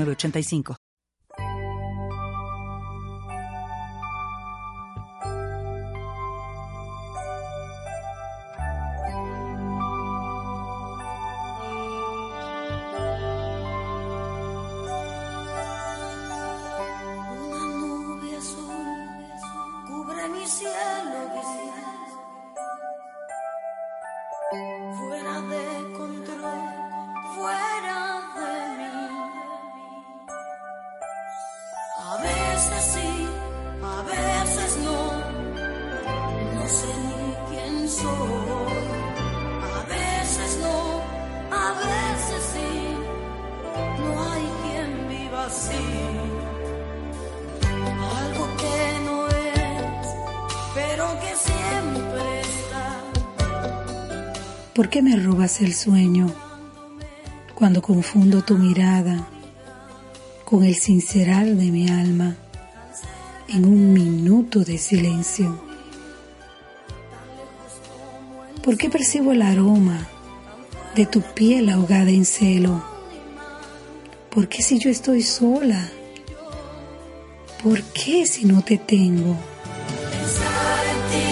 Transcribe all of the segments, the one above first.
8985. fuera de control, fuera ¿Por qué me robas el sueño cuando confundo tu mirada con el sincerar de mi alma en un minuto de silencio? ¿Por qué percibo el aroma de tu piel ahogada en celo? ¿Por qué si yo estoy sola? ¿Por qué si no te tengo? Pensar en ti,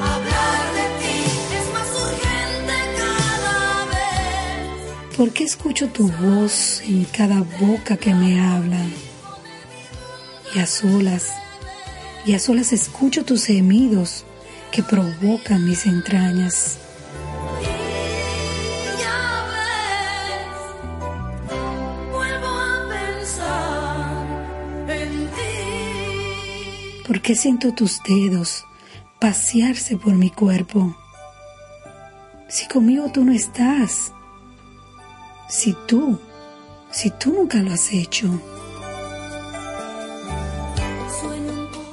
hablar de ti, es más urgente cada vez. ¿Por qué escucho tu voz en cada boca que me habla? Y a solas, y a solas escucho tus gemidos que provocan mis entrañas. Ti. ¿Por qué siento tus dedos pasearse por mi cuerpo? Si conmigo tú no estás, si tú, si tú nunca lo has hecho.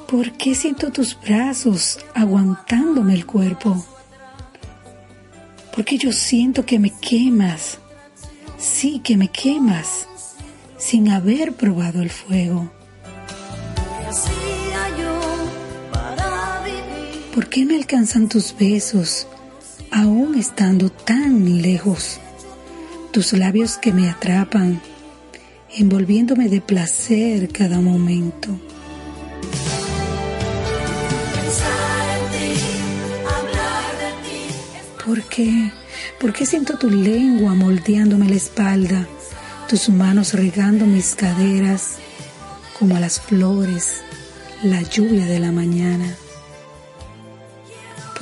¿Por qué siento tus brazos aguantándome el cuerpo? Porque yo siento que me quemas, sí que me quemas, sin haber probado el fuego. ¿Por qué me alcanzan tus besos, aún estando tan lejos? Tus labios que me atrapan, envolviéndome de placer cada momento. ¿Por qué? ¿Por qué siento tu lengua moldeándome la espalda, tus manos regando mis caderas como a las flores, la lluvia de la mañana?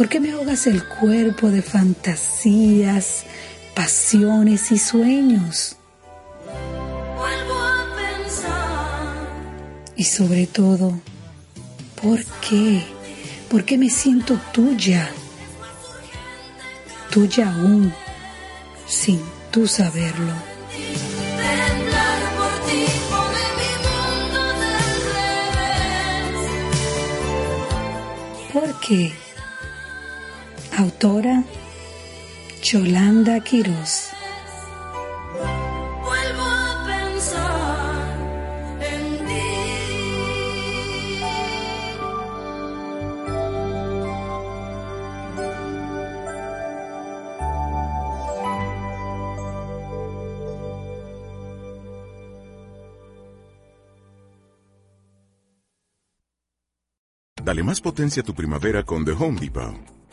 ¿Por qué me ahogas el cuerpo de fantasías, pasiones y sueños? Vuelvo a pensar. Y sobre todo, ¿por qué? ¿Por qué me siento tuya? Tuya aún, sin tú saberlo. Por Autora Yolanda Quiroz. Vuelvo a pensar en ti. Dale más potencia a tu primavera con The Home Depot.